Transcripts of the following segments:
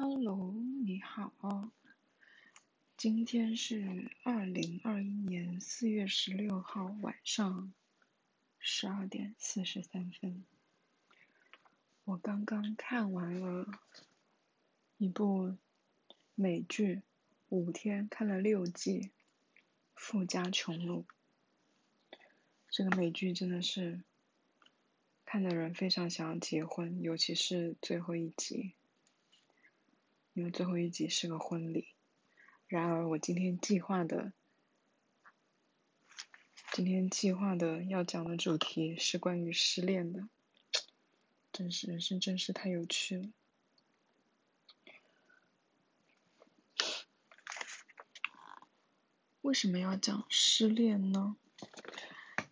Hello，你好，今天是二零二一年四月十六号晚上十二点四十三分。我刚刚看完了一部美剧，五天看了六季，《富家穷路》。这个美剧真的是看的人非常想要结婚，尤其是最后一集。因为最后一集是个婚礼，然而我今天计划的，今天计划的要讲的主题是关于失恋的，真是人生真是太有趣了。为什么要讲失恋呢？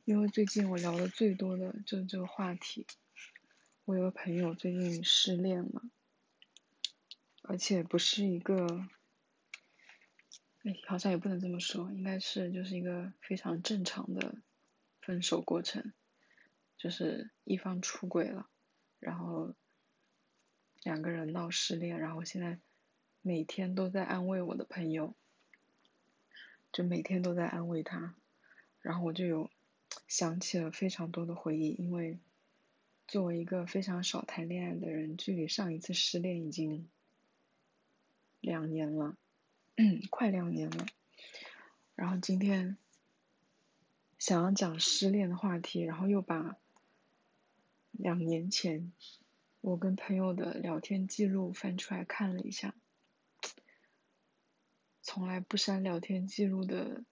因为最近我聊的最多的就是这个话题。我有个朋友最近失恋了。而且不是一个，哎，好像也不能这么说，应该是就是一个非常正常的分手过程，就是一方出轨了，然后两个人闹失恋，然后现在每天都在安慰我的朋友，就每天都在安慰他，然后我就有想起了非常多的回忆，因为作为一个非常少谈恋爱的人，距离上一次失恋已经。两年了，快两年了。然后今天想要讲失恋的话题，然后又把两年前我跟朋友的聊天记录翻出来看了一下。从来不删聊天记录的，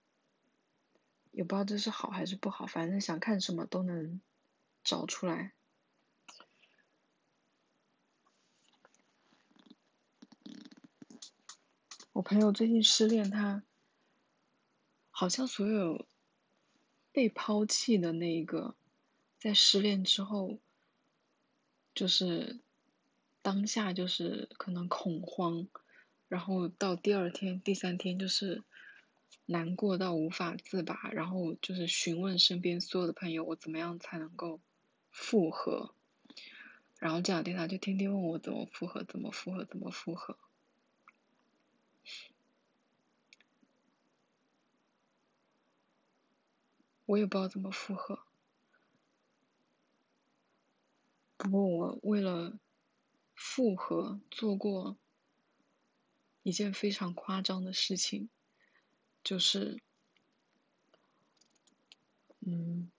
也不知道这是好还是不好，反正想看什么都能找出来。我朋友最近失恋，他好像所有被抛弃的那一个，在失恋之后，就是当下就是可能恐慌，然后到第二天、第三天就是难过到无法自拔，然后就是询问身边所有的朋友，我怎么样才能够复合？然后这两天他就天天问我怎么复合，怎么复合，怎么复合。我也不知道怎么复合，不过我为了复合做过一件非常夸张的事情，就是，嗯，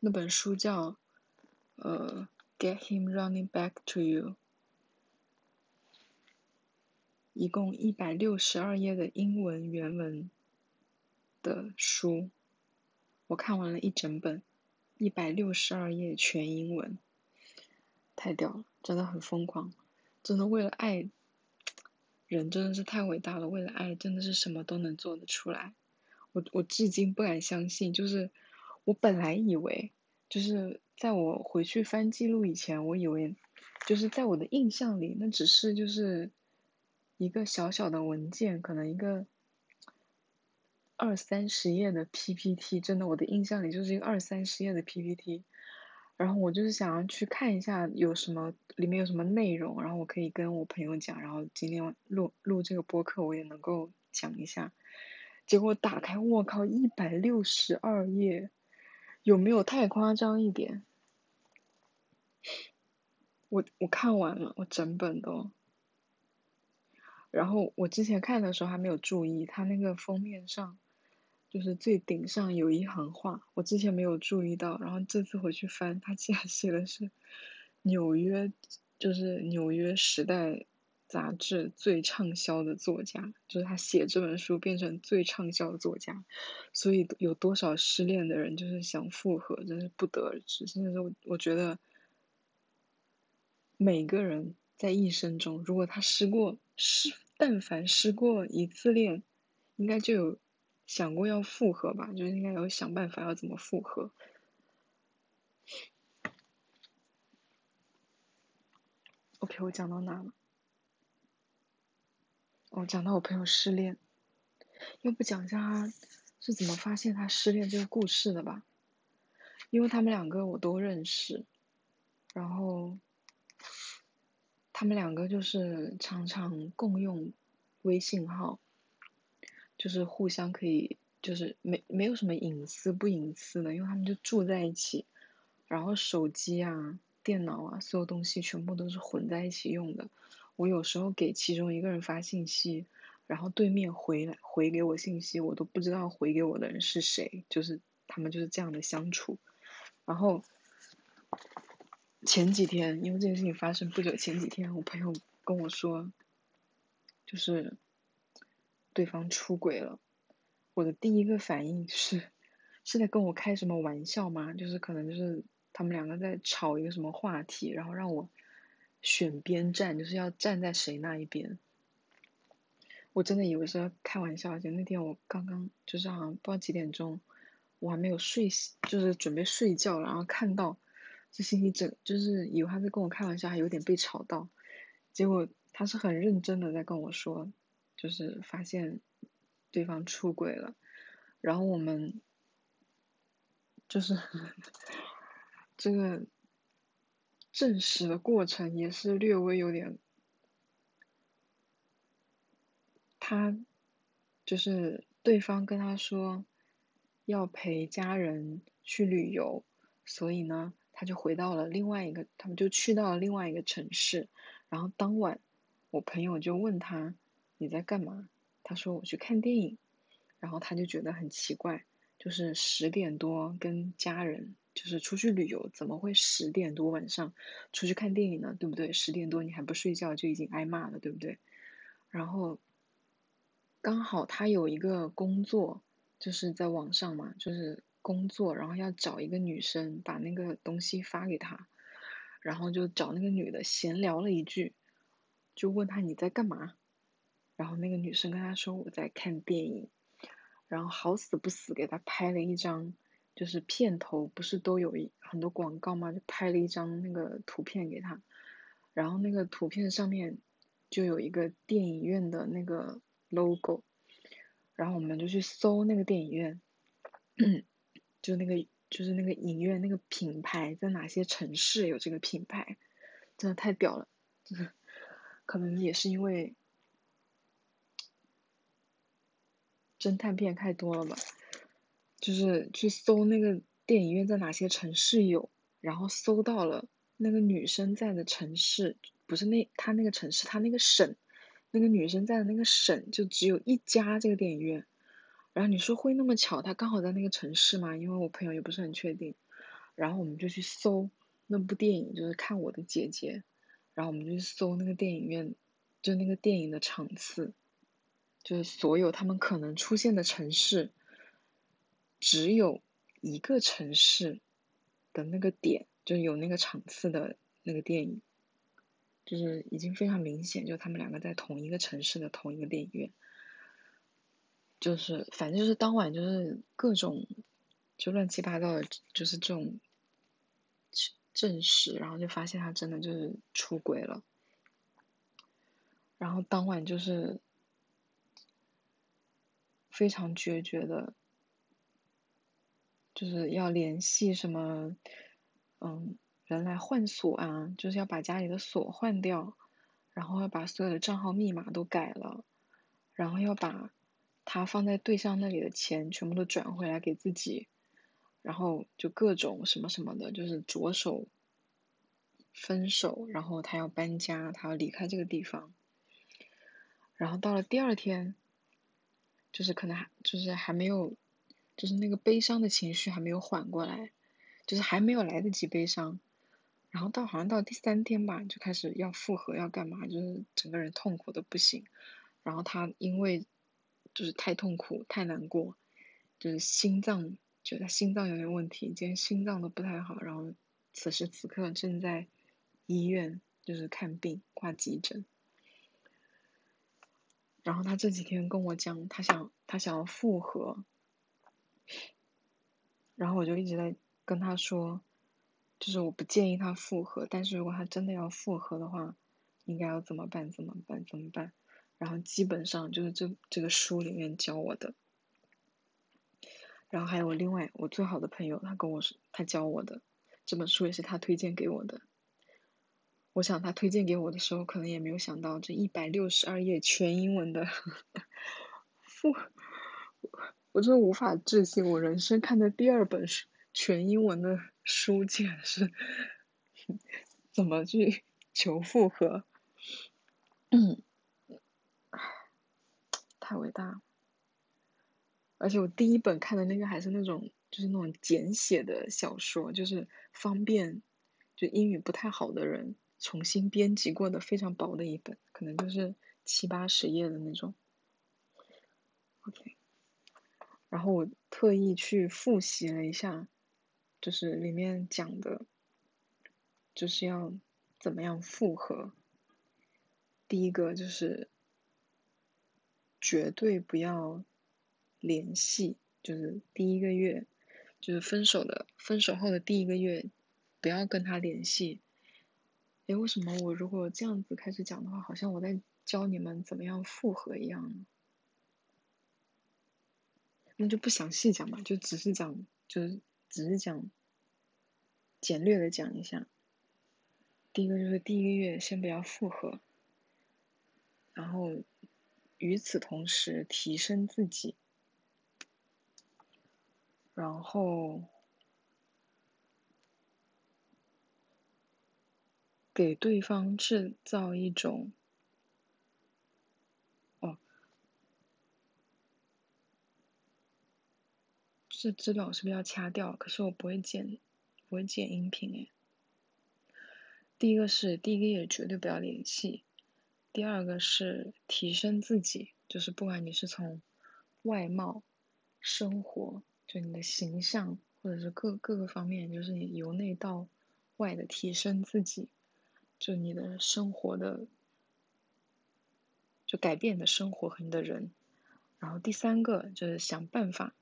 那本书叫呃《Get Him Running Back to You》，一共一百六十二页的英文原文的书。我看完了一整本，一百六十二页全英文，太屌了，真的很疯狂，真的为了爱，人真的是太伟大了，为了爱真的是什么都能做得出来，我我至今不敢相信，就是我本来以为，就是在我回去翻记录以前，我以为，就是在我的印象里，那只是就是一个小小的文件，可能一个。二三十页的 PPT，真的，我的印象里就是一个二三十页的 PPT。然后我就是想要去看一下有什么里面有什么内容，然后我可以跟我朋友讲，然后今天录录这个播客我也能够讲一下。结果打开，我靠，一百六十二页，有没有太夸张一点？我我看完了，我整本都。然后我之前看的时候还没有注意，它那个封面上。就是最顶上有一行话，我之前没有注意到，然后这次回去翻，他竟然写的是纽约，就是纽约时代杂志最畅销的作家，就是他写这本书变成最畅销的作家，所以有多少失恋的人就是想复合，真是不得而知。真的是我，我觉得每个人在一生中，如果他失过失，但凡失过一次恋，应该就有。想过要复合吧，就是应该有想办法要怎么复合。OK，我讲到哪了？我讲到我朋友失恋，要不讲一下他是怎么发现他失恋这个故事的吧？因为他们两个我都认识，然后他们两个就是常常共用微信号，就是互相可以，就是没没有什么隐私不隐私的，因为他们就住在一起，然后手机啊、电脑啊，所有东西全部都是混在一起用的。我有时候给其中一个人发信息，然后对面回来回给我信息，我都不知道回给我的人是谁，就是他们就是这样的相处。然后前几天，因为这件事情发生不久，前几天我朋友跟我说，就是对方出轨了。我的第一个反应是，是在跟我开什么玩笑吗？就是可能就是他们两个在吵一个什么话题，然后让我。选边站就是要站在谁那一边，我真的以为是开玩笑。就那天我刚刚就是好像不知道几点钟，我还没有睡醒，就是准备睡觉，然后看到这信息，整就是以为他在跟我开玩笑，还有点被吵到。结果他是很认真的在跟我说，就是发现对方出轨了，然后我们就是 这个。证实的过程也是略微有点，他就是对方跟他说要陪家人去旅游，所以呢，他就回到了另外一个，他们就去到了另外一个城市。然后当晚，我朋友就问他你在干嘛？他说我去看电影。然后他就觉得很奇怪，就是十点多跟家人。就是出去旅游，怎么会十点多晚上出去看电影呢？对不对？十点多你还不睡觉，就已经挨骂了，对不对？然后刚好他有一个工作，就是在网上嘛，就是工作，然后要找一个女生把那个东西发给他，然后就找那个女的闲聊了一句，就问他你在干嘛？然后那个女生跟他说我在看电影，然后好死不死给他拍了一张。就是片头不是都有一很多广告吗？就拍了一张那个图片给他，然后那个图片上面就有一个电影院的那个 logo，然后我们就去搜那个电影院，就那个就是那个影院那个品牌在哪些城市有这个品牌，真的太屌了，就是可能也是因为侦探片太多了吧。就是去搜那个电影院在哪些城市有，然后搜到了那个女生在的城市，不是那她那个城市，她那个省，那个女生在的那个省就只有一家这个电影院。然后你说会那么巧，她刚好在那个城市吗？因为我朋友也不是很确定。然后我们就去搜那部电影，就是看我的姐姐。然后我们就去搜那个电影院，就那个电影的场次，就是所有他们可能出现的城市。只有一个城市的那个点，就有那个场次的那个电影，就是已经非常明显，就他们两个在同一个城市的同一个电影院，就是反正就是当晚就是各种就乱七八糟的，就是这种证实，然后就发现他真的就是出轨了，然后当晚就是非常决绝的。就是要联系什么，嗯，人来换锁啊，就是要把家里的锁换掉，然后要把所有的账号密码都改了，然后要把他放在对象那里的钱全部都转回来给自己，然后就各种什么什么的，就是着手分手，然后他要搬家，他要离开这个地方，然后到了第二天，就是可能还就是还没有。就是那个悲伤的情绪还没有缓过来，就是还没有来得及悲伤，然后到好像到第三天吧，就开始要复合要干嘛，就是整个人痛苦的不行，然后他因为就是太痛苦太难过，就是心脏觉得心脏有点问题，今天心脏都不太好，然后此时此刻正在医院就是看病挂急诊，然后他这几天跟我讲，他想他想要复合。然后我就一直在跟他说，就是我不建议他复合，但是如果他真的要复合的话，应该要怎么办？怎么办？怎么办？然后基本上就是这这个书里面教我的。然后还有另外我最好的朋友，他跟我说他教我的，这本书也是他推荐给我的。我想他推荐给我的时候，可能也没有想到这一百六十二页全英文的复，我真的无法置信，我人生看的第二本书全英文的书，竟然是怎么去求复合。嗯，太伟大了！而且我第一本看的那个还是那种，就是那种简写的小说，就是方便就英语不太好的人。重新编辑过的非常薄的一本，可能就是七八十页的那种。OK，然后我特意去复习了一下，就是里面讲的，就是要怎么样复合。第一个就是绝对不要联系，就是第一个月，就是分手的分手后的第一个月，不要跟他联系。哎，为什么我如果这样子开始讲的话，好像我在教你们怎么样复合一样呢？那就不详细讲嘛，就只是讲，就是只是讲简略的讲一下。第一个就是第一个月先不要复合，然后与此同时提升自己，然后。给对方制造一种，哦，这知道是不是要掐掉？可是我不会剪，不会剪音频诶。第一个是第一个月绝对不要联系，第二个是提升自己，就是不管你是从外貌、生活，就你的形象，或者是各各个方面，就是你由内到外的提升自己。就你的生活的，就改变你的生活和你的人，然后第三个就是想办法，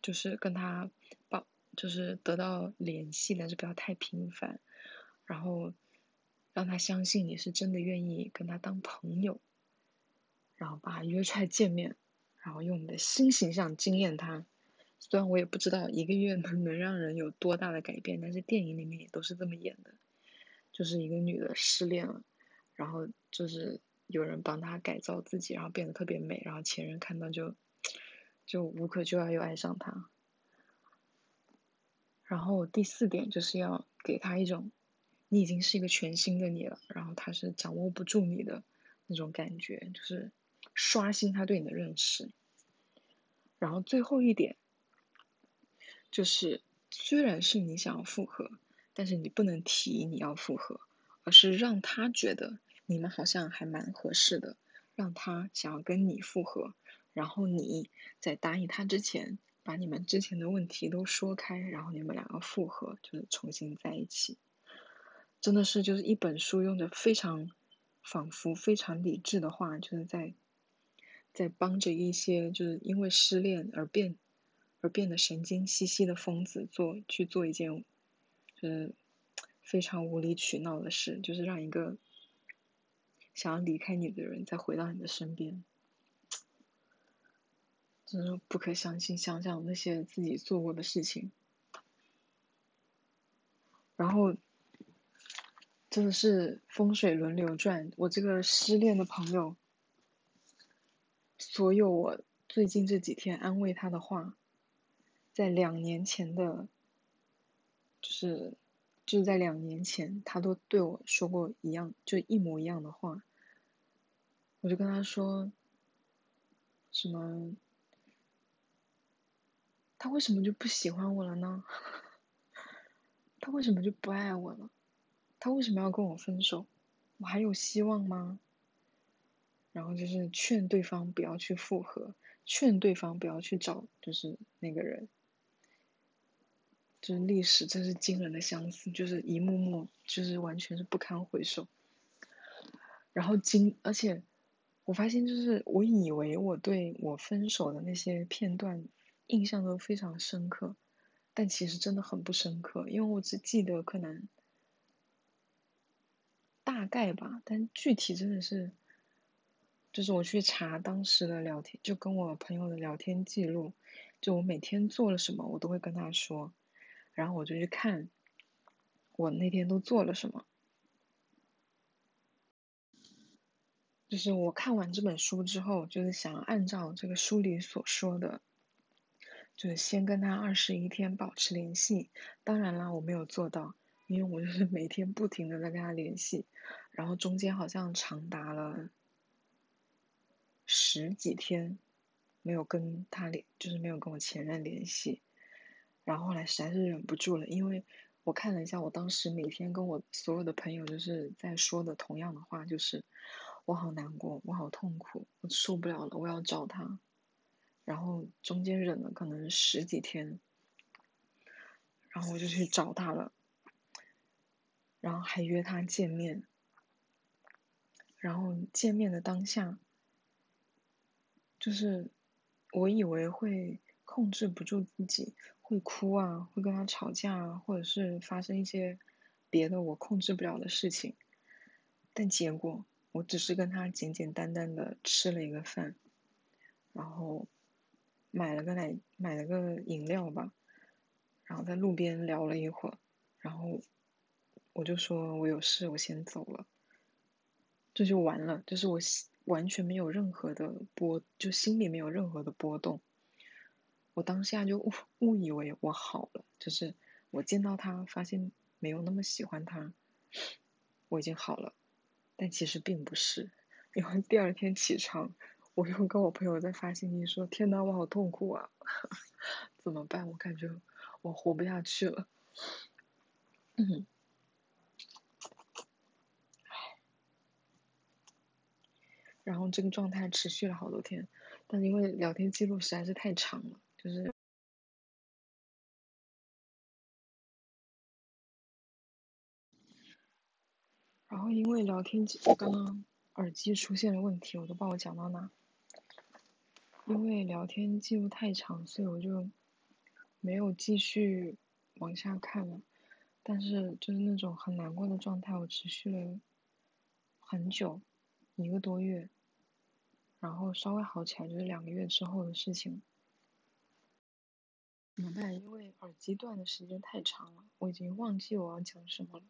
就是跟他保，就是得到联系，但是不要太频繁，然后让他相信你是真的愿意跟他当朋友，然后把他约出来见面，然后用你的新形象惊艳他。虽然我也不知道一个月能能让人有多大的改变，但是电影里面也都是这么演的。就是一个女的失恋了，然后就是有人帮她改造自己，然后变得特别美，然后前任看到就就无可救药又爱上她。然后第四点就是要给她一种你已经是一个全新的你了，然后他是掌握不住你的那种感觉，就是刷新他对你的认识。然后最后一点就是虽然是你想要复合。但是你不能提你要复合，而是让他觉得你们好像还蛮合适的，让他想要跟你复合，然后你在答应他之前，把你们之前的问题都说开，然后你们两个复合，就是重新在一起。真的是就是一本书用着非常仿佛非常理智的话，就是在在帮着一些就是因为失恋而变而变得神经兮兮的疯子做去做一件。是非常无理取闹的事，就是让一个想要离开你的人再回到你的身边，真是不可相信。想想那些自己做过的事情，然后真的是风水轮流转。我这个失恋的朋友，所有我最近这几天安慰他的话，在两年前的。就是，就是在两年前，他都对我说过一样，就一模一样的话。我就跟他说，什么？他为什么就不喜欢我了呢？他为什么就不爱我了？他为什么要跟我分手？我还有希望吗？然后就是劝对方不要去复合，劝对方不要去找，就是那个人。就是历史真是惊人的相似，就是一幕幕，就是完全是不堪回首。然后今，而且我发现，就是我以为我对我分手的那些片段印象都非常深刻，但其实真的很不深刻，因为我只记得可能大概吧，但具体真的是，就是我去查当时的聊天，就跟我朋友的聊天记录，就我每天做了什么，我都会跟他说。然后我就去看我那天都做了什么。就是我看完这本书之后，就是想按照这个书里所说的，就是先跟他二十一天保持联系。当然了，我没有做到，因为我就是每天不停的在跟他联系，然后中间好像长达了十几天。没有跟他联，就是没有跟我前任联系。然后后来实在是忍不住了，因为我看了一下，我当时每天跟我所有的朋友就是在说的同样的话，就是我好难过，我好痛苦，我受不了了，我要找他。然后中间忍了可能十几天，然后我就去找他了，然后还约他见面。然后见面的当下，就是我以为会控制不住自己。会哭啊，会跟他吵架啊，或者是发生一些别的我控制不了的事情。但结果，我只是跟他简简单单的吃了一个饭，然后买了个奶，买了个饮料吧，然后在路边聊了一会儿，然后我就说我有事，我先走了，这就完了。就是我完全没有任何的波，就心里没有任何的波动。我当下就误误以为我好了，就是我见到他发现没有那么喜欢他，我已经好了，但其实并不是，因为第二天起床，我又跟我朋友在发信息说：“天呐，我好痛苦啊，怎么办？我感觉我活不下去了。”嗯，然后这个状态持续了好多天，但因为聊天记录实在是太长了，就是。然后因为聊天记，刚刚耳机出现了问题，我都不知道我讲到哪。因为聊天记录太长，所以我就没有继续往下看了。但是就是那种很难过的状态，我持续了很久，一个多月。然后稍微好起来，就是两个月之后的事情。怎么办？因为耳机断的时间太长了，我已经忘记我要讲什么了。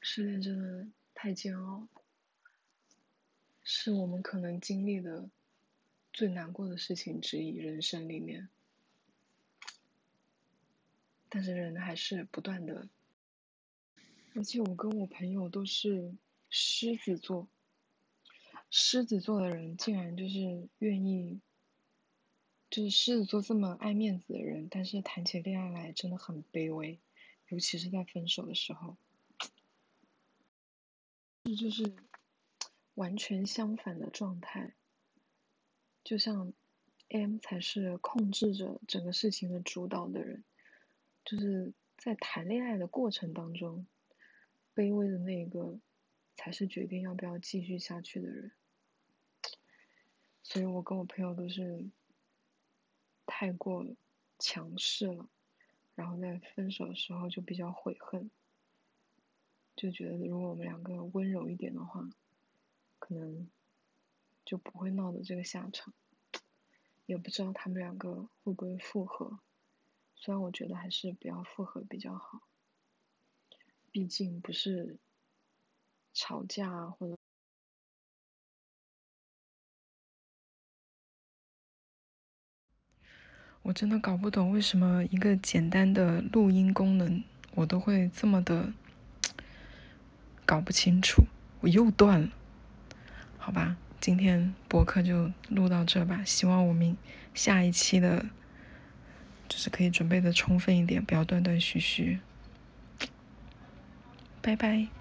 失恋真的太煎熬，是我们可能经历的最难过的事情之一，人生里面。但是人还是不断的，而且我跟我朋友都是狮子座，狮子座的人竟然就是愿意，就是狮子座这么爱面子的人，但是谈起恋爱来真的很卑微，尤其是在分手的时候。这就是完全相反的状态，就像 M 才是控制着整个事情的主导的人，就是在谈恋爱的过程当中，卑微的那个才是决定要不要继续下去的人。所以我跟我朋友都是太过强势了，然后在分手的时候就比较悔恨。就觉得如果我们两个温柔一点的话，可能就不会闹的这个下场。也不知道他们两个会不会复合，虽然我觉得还是不要复合比较好，毕竟不是吵架啊或者。我真的搞不懂为什么一个简单的录音功能，我都会这么的。搞不清楚，我又断了，好吧，今天博客就录到这吧。希望我们下一期的，就是可以准备的充分一点，不要断断续续。拜拜。